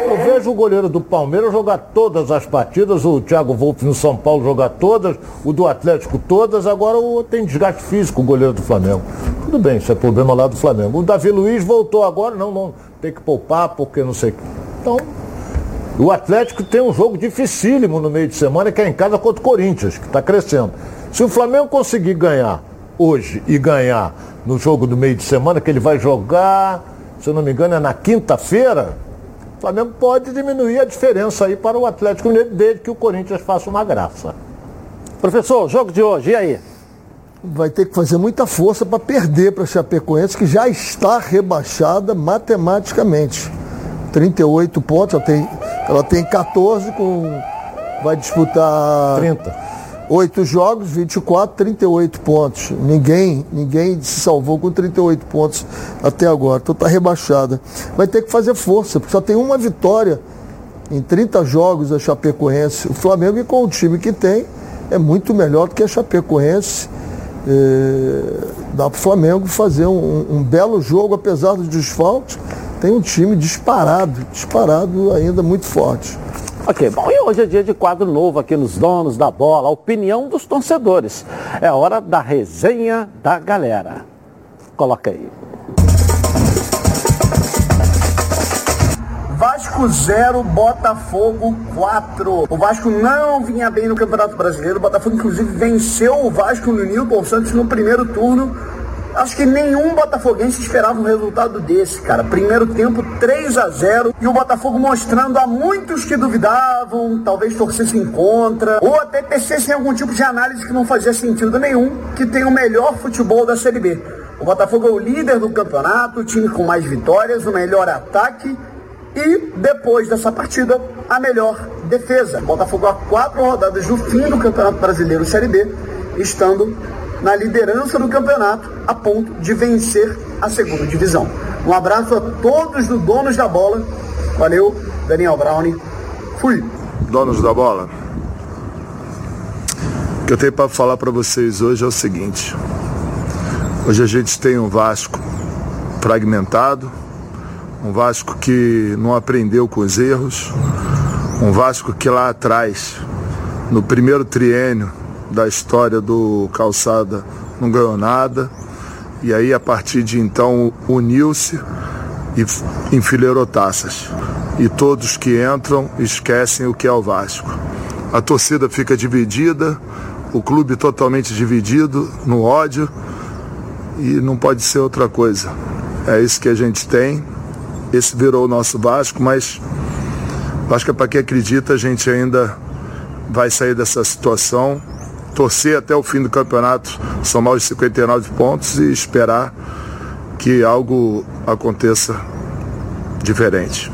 eu vejo o goleiro do Palmeiras jogar todas as partidas, o Thiago Volpe no São Paulo jogar todas, o do Atlético todas, agora o, tem desgaste físico o goleiro do Flamengo. Tudo bem, isso é problema lá do Flamengo. O Davi Luiz voltou agora, não, não, tem que poupar porque não sei. Então, o Atlético tem um jogo dificílimo no meio de semana, que é em casa contra o Corinthians, que está crescendo. Se o Flamengo conseguir ganhar hoje e ganhar no jogo do meio de semana, que ele vai jogar se eu não me engano, é na quinta-feira, Flamengo pode diminuir a diferença aí para o Atlético Mineiro, desde que o Corinthians faça uma graça. Professor, jogo de hoje, e aí? Vai ter que fazer muita força para perder para a Chapecoense, que já está rebaixada matematicamente. 38 pontos, ela tem, ela tem 14 com. Vai disputar. 30. Oito jogos, 24, 38 pontos. Ninguém, ninguém se salvou com 38 pontos até agora. Então está rebaixada. Vai ter que fazer força, porque só tem uma vitória em 30 jogos a Chapecoense. O Flamengo, com o time que tem, é muito melhor do que a Chapecoense. É, dá para o Flamengo fazer um, um, belo jogo, apesar dos desfalques. Tem um time disparado, disparado ainda muito forte. Ok, bom, e hoje é dia de quadro novo aqui nos Donos da Bola, a opinião dos torcedores. É hora da resenha da galera. Coloca aí. Vasco 0, Botafogo 4. O Vasco não vinha bem no Campeonato Brasileiro. O Botafogo, inclusive, venceu o Vasco no Newton Santos no primeiro turno Acho que nenhum botafoguense esperava um resultado desse, cara. Primeiro tempo 3 a 0 e o Botafogo mostrando a muitos que duvidavam, talvez torcessem contra, ou até tecessem algum tipo de análise que não fazia sentido nenhum, que tem o melhor futebol da Série B. O Botafogo é o líder do campeonato, o time com mais vitórias, o melhor ataque e depois dessa partida, a melhor defesa. Botafogo a quatro rodadas do fim do Campeonato Brasileiro Série B, estando na liderança do campeonato a ponto de vencer a segunda divisão. Um abraço a todos os donos da bola. Valeu, Daniel Brown. Fui. Donos da bola. O que eu tenho para falar para vocês hoje é o seguinte. Hoje a gente tem um Vasco fragmentado, um Vasco que não aprendeu com os erros, um Vasco que lá atrás, no primeiro triênio da história do Calçada, não ganhou nada, e aí a partir de então uniu-se e enfileirou taças. E todos que entram esquecem o que é o Vasco. A torcida fica dividida, o clube totalmente dividido no ódio e não pode ser outra coisa. É isso que a gente tem. Esse virou o nosso Vasco, mas que é para quem acredita a gente ainda vai sair dessa situação, torcer até o fim do campeonato, somar os 59 pontos e esperar que algo aconteça diferente.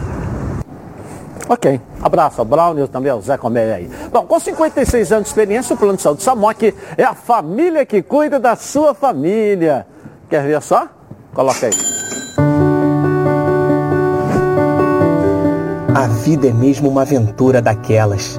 Ok. Abraço ao Brown e também ao Zé Coméia aí. Bom, com 56 anos de experiência, o Plano de Saúde Samok é a família que cuida da sua família. Quer ver só? Coloca aí. A vida é mesmo uma aventura daquelas.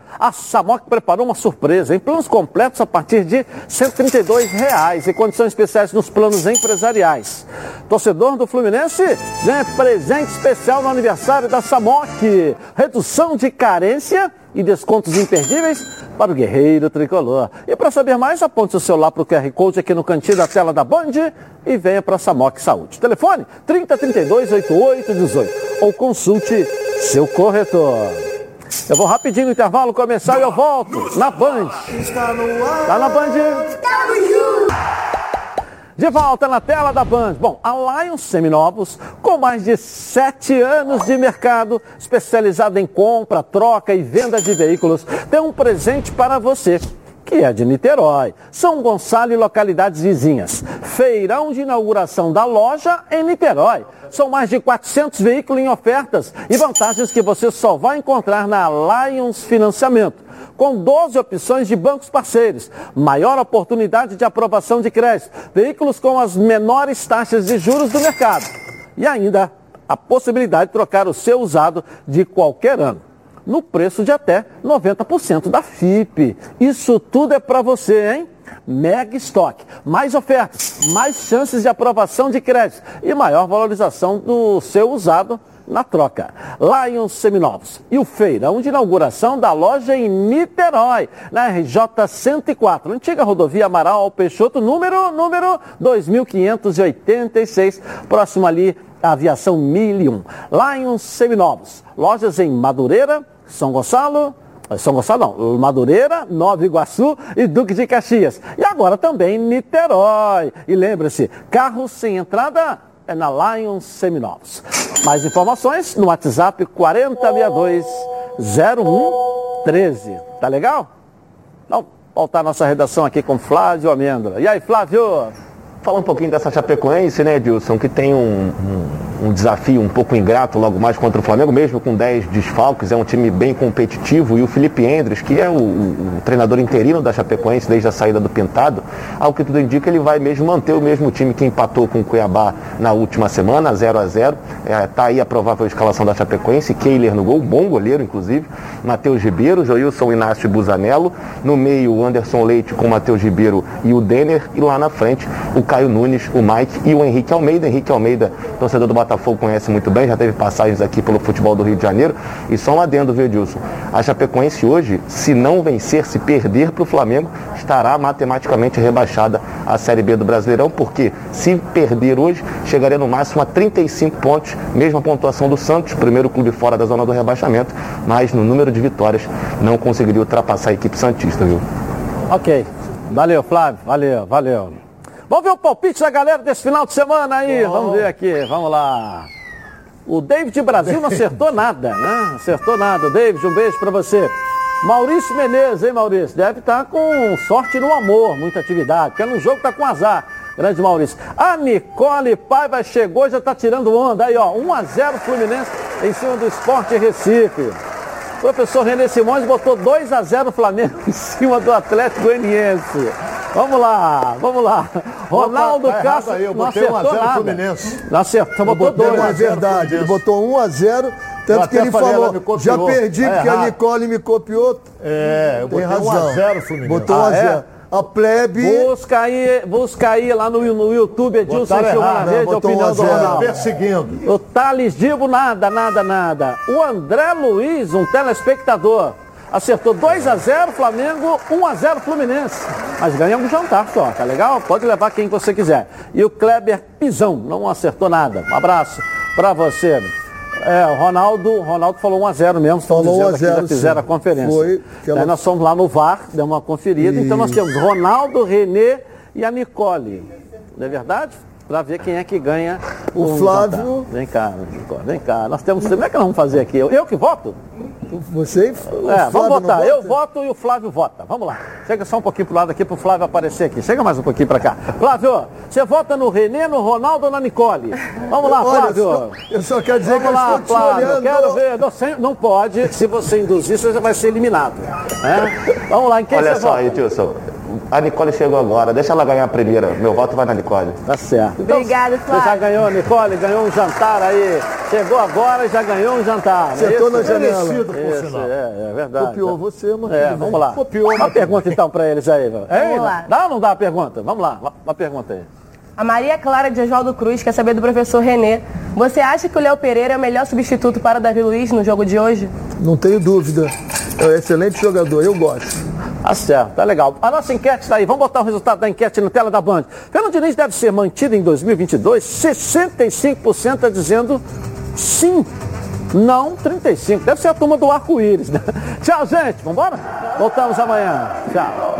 a Samok preparou uma surpresa em planos completos a partir de 132 reais, e condições especiais nos planos empresariais. Torcedor do Fluminense ganha presente especial no aniversário da Samok. Redução de carência e descontos imperdíveis para o guerreiro tricolor. E para saber mais, aponte o celular para o QR Code aqui no cantinho da tela da Band e venha para a Samok Saúde. Telefone 3032 8818 ou consulte seu corretor. Eu vou rapidinho no intervalo começar e eu volto na Band. Tá na Band? De volta na tela da Band. Bom, a Lions Seminovos, com mais de sete anos de mercado, especializada em compra, troca e venda de veículos, tem um presente para você que é de Niterói, São Gonçalo e localidades vizinhas. Feirão de inauguração da loja em Niterói. São mais de 400 veículos em ofertas e vantagens que você só vai encontrar na Lions Financiamento. Com 12 opções de bancos parceiros, maior oportunidade de aprovação de crédito, veículos com as menores taxas de juros do mercado e ainda a possibilidade de trocar o seu usado de qualquer ano no preço de até 90% da FIP. Isso tudo é para você, hein? Mega estoque, mais ofertas, mais chances de aprovação de crédito e maior valorização do seu usado na troca. Lions Seminovos e o feirão de inauguração da loja em Niterói, na RJ 104, antiga rodovia Amaral Peixoto, número, número 2586, próximo ali aviação 1001. Lions Seminovos, lojas em Madureira, São Gonçalo, são Gonçalo não, Madureira, Nova Iguaçu e Duque de Caxias. E agora também Niterói. E lembre-se, carro sem entrada é na Lions Seminovos. Mais informações no WhatsApp 4062 0113. Tá legal? Então, voltar a nossa redação aqui com Flávio Amêndola. E aí, Flávio? Falar um pouquinho dessa Chapecoense, né, Edilson, que tem um, um, um, desafio um pouco ingrato logo mais contra o Flamengo, mesmo com 10 desfalques, é um time bem competitivo. E o Felipe Endres, que é o, o, treinador interino da Chapecoense desde a saída do Pintado, ao que tudo indica, ele vai mesmo manter o mesmo time que empatou com o Cuiabá na última semana, 0 a 0 é, Tá aí a provável escalação da Chapecoense, Keiler no gol, bom goleiro, inclusive. Matheus Ribeiro, Joilson Inácio Busanello. No meio, o Anderson Leite com o Matheus Ribeiro e o Denner. E lá na frente, o Caio Nunes, o Mike e o Henrique Almeida. Henrique Almeida, torcedor do Botafogo, conhece muito bem, já teve passagens aqui pelo futebol do Rio de Janeiro. E só um adendo, viu? A Chapecoense hoje, se não vencer, se perder para o Flamengo, estará matematicamente rebaixada à Série B do Brasileirão, porque se perder hoje, chegaria no máximo a 35 pontos, mesma pontuação do Santos, primeiro clube fora da zona do rebaixamento, mas no número de vitórias não conseguiria ultrapassar a equipe Santista, viu? Ok. Valeu, Flávio. Valeu, valeu. Vamos ver o palpite da galera desse final de semana aí. Bom. Vamos ver aqui, vamos lá. O David Brasil não acertou nada, né? Acertou nada. David, um beijo pra você. Maurício Menezes, hein, Maurício? Deve estar com sorte no amor, muita atividade, porque no jogo tá com azar. Grande Maurício. A Nicole Paiva chegou já tá tirando onda. Aí, ó, 1 a 0 Fluminense em cima do Esporte Recife. O professor René Simões botou 2 a 0 Flamengo em cima do Atlético Goianiense. Vamos lá, vamos lá. Ronaldo tá Castro aí, eu botei 1 a acertou 0 nada. Fluminense. Não acertou, botou botei 2. uma verdade. Ele botou 1 a 0 Eu tanto que ele falei, falou, já perdi Tá porque a errado. Nicole me copiou. É, eu botei 1 razão. a 0 Fluminense. Botou 1 a Ah, é? 0. A plebe Busca aí, busca aí lá no, no YouTube, Edilson Silva na rede, não, a opinião 1 a do 0. Ronaldo. Perseguindo. O Thales Dibo, nada, nada, nada. O André Luiz, um telespectador, acertou 2 a 0 Flamengo, 1 a 0 Fluminense. Mas ganha um jantar só, tá legal? Pode levar quem você quiser. E o Kleber Pisão, não acertou nada. Um abraço pra você. É, o Ronaldo, Ronaldo falou 1 a 0 mesmo, Falou 1 a dizendo aqui, 0, já fizeram a conferência. Foi, ela- Aí nós fomos lá no VAR, demos uma conferida, então nós temos Ronaldo, Renê e a Nicole. Não é verdade? Para ver quem é que ganha O um Flávio-. Vem cá, Nicole, vem cá. Nós temos. Como é que nós vamos fazer aqui? Eu, eu que voto? Você? o É, Flávio vamos votar. vota? Eu voto e o Flávio vota. Vamos lá. Chega só um pouquinho pro lado aqui pro Flávio aparecer aqui. Chega mais um pouquinho para cá. Flávio, você vota no Renê, no Ronaldo ou na Nicole? Vamos lá, Olha, Flávio. eu só- eu só quero dizer Vamos que eu lá, estou te Flávio. olhando. Quero ver. Não, sem- não pode. Se você induzir, você já vai ser eliminado. É? Vamos lá, em quem Olha você só, vota? Edilson. A Nicole chegou agora, deixa ela ganhar a primeira. Meu voto vai na Nicole. Tá certo. Obrigada, Você já Flávio. ganhou, Nicole, ganhou um jantar aí. Chegou agora e já ganhou um jantar. é isso? na janela. Merecido, por Isso, sinal. é, é verdade. Copiou você, mas É, vamos lá. Copiou, Uma mas pergunta então para eles aí. Vamos lá. Dá ou não dá a pergunta? Vamos lá, uma pergunta aí. A Maria Clara de Oswaldo Cruz quer saber do professor Renê. Você acha que o Léo Pereira é o melhor substituto para o Davi Luiz no jogo de hoje? Não tenho dúvida. É um excelente jogador, eu gosto. Tá certo, tá legal. A nossa enquete está aí. Vamos botar o resultado da enquete na tela da Band. Fernando Diniz deve ser mantido em 2022. 65% está dizendo sim. Não, 35%. Deve ser a turma do arco-íris, né? Tchau, gente. Vambora? Voltamos amanhã. Tchau.